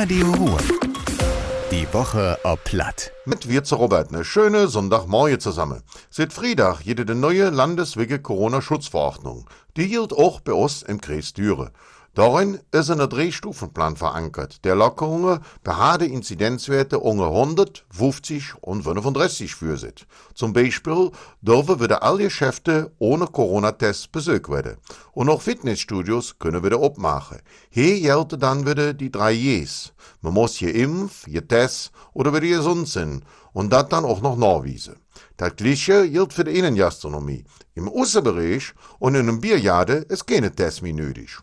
Radio Ruhr. Die Woche ob Platt. Mit wir zu Robert ne schöne Sonntagmorgen zusammen. Seit Freitag jede de neue landeswege Corona-Schutzverordnung. Die gilt auch bei uns im Kreis Düre. Darin ist ein Drei-Stufenplan verankert, der Lockerungen bei harten Inzidenzwerte unter 100, 50 und 35 führsieht. Zum Beispiel dürfen wieder alle Geschäfte ohne Corona-Test besucht werden. Und auch Fitnessstudios können wieder abmachen. Hier gelten dann wieder die drei J's. Man muss geimpft, getestet oder wieder gesund sein. Und das dann auch noch nachweisen. Das Gleiche gilt für die Innengastronomie. Im Außenbereich und in einem Bierjade ist keine Test mehr nötig.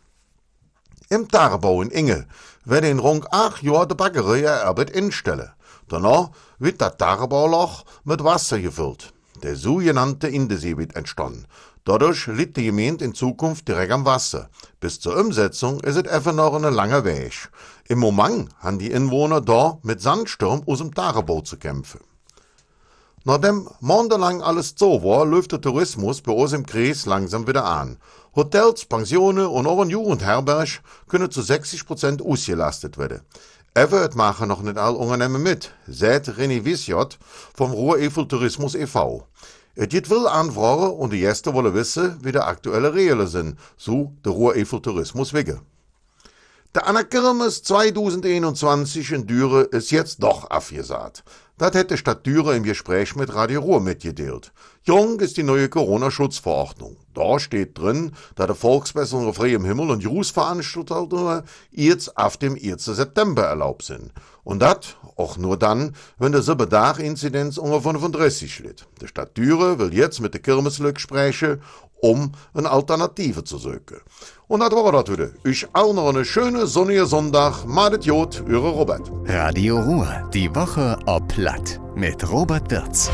Im Tagebau in Inge werden in rund acht Jahren die Bäckerei Arbeit instellen. Danach wird das Tagebauloch mit Wasser gefüllt. Der sogenannte Indesee wird entstanden. Dadurch liegt die Gemeinde in Zukunft direkt am Wasser. Bis zur Umsetzung ist es einfach noch ein langer Weg. Im Moment haben die Inwohner da mit Sandsturm aus dem Tagebau zu kämpfen. Nachdem monatelang alles so war, läuft der Tourismus bei uns im Kreis langsam wieder an. Hotels, Pensionen und auch ein Jugendherberg können zu 60 Prozent ausgelastet werden. Het machen noch nicht alle Unternehmen mit, sagt René Wiesjot vom Ruhr Eiffel Tourismus e.V. Es gibt will Anfragen und die Gäste wollen wissen, wie der aktuelle Regeln sind, so der Ruhr Eiffel Tourismus wege. Der Anna Kirmes 2021 in Düre ist jetzt doch abgesagt. Das hätte Stadt Düre im Gespräch mit Radio Ruhr mitgeteilt. Jung ist die neue Corona-Schutzverordnung. Da steht drin, dass die Volksbesserung auf freiem Himmel und Grußveranstaltungen jetzt auf dem 1. September erlaubt sind. Und das auch nur dann, wenn der Siebendach-Inzidenz unter 35 liegt. Die Stadt Düre will jetzt mit der Kirmeslück sprechen, um eine Alternative zu suchen. Und das war das wieder. Ich auch noch eine schöne sonnige Sonntag. Madet Jod, eure Robert. Radio Ruhr. Die Woche ob Platt. Mit Robert Wirz.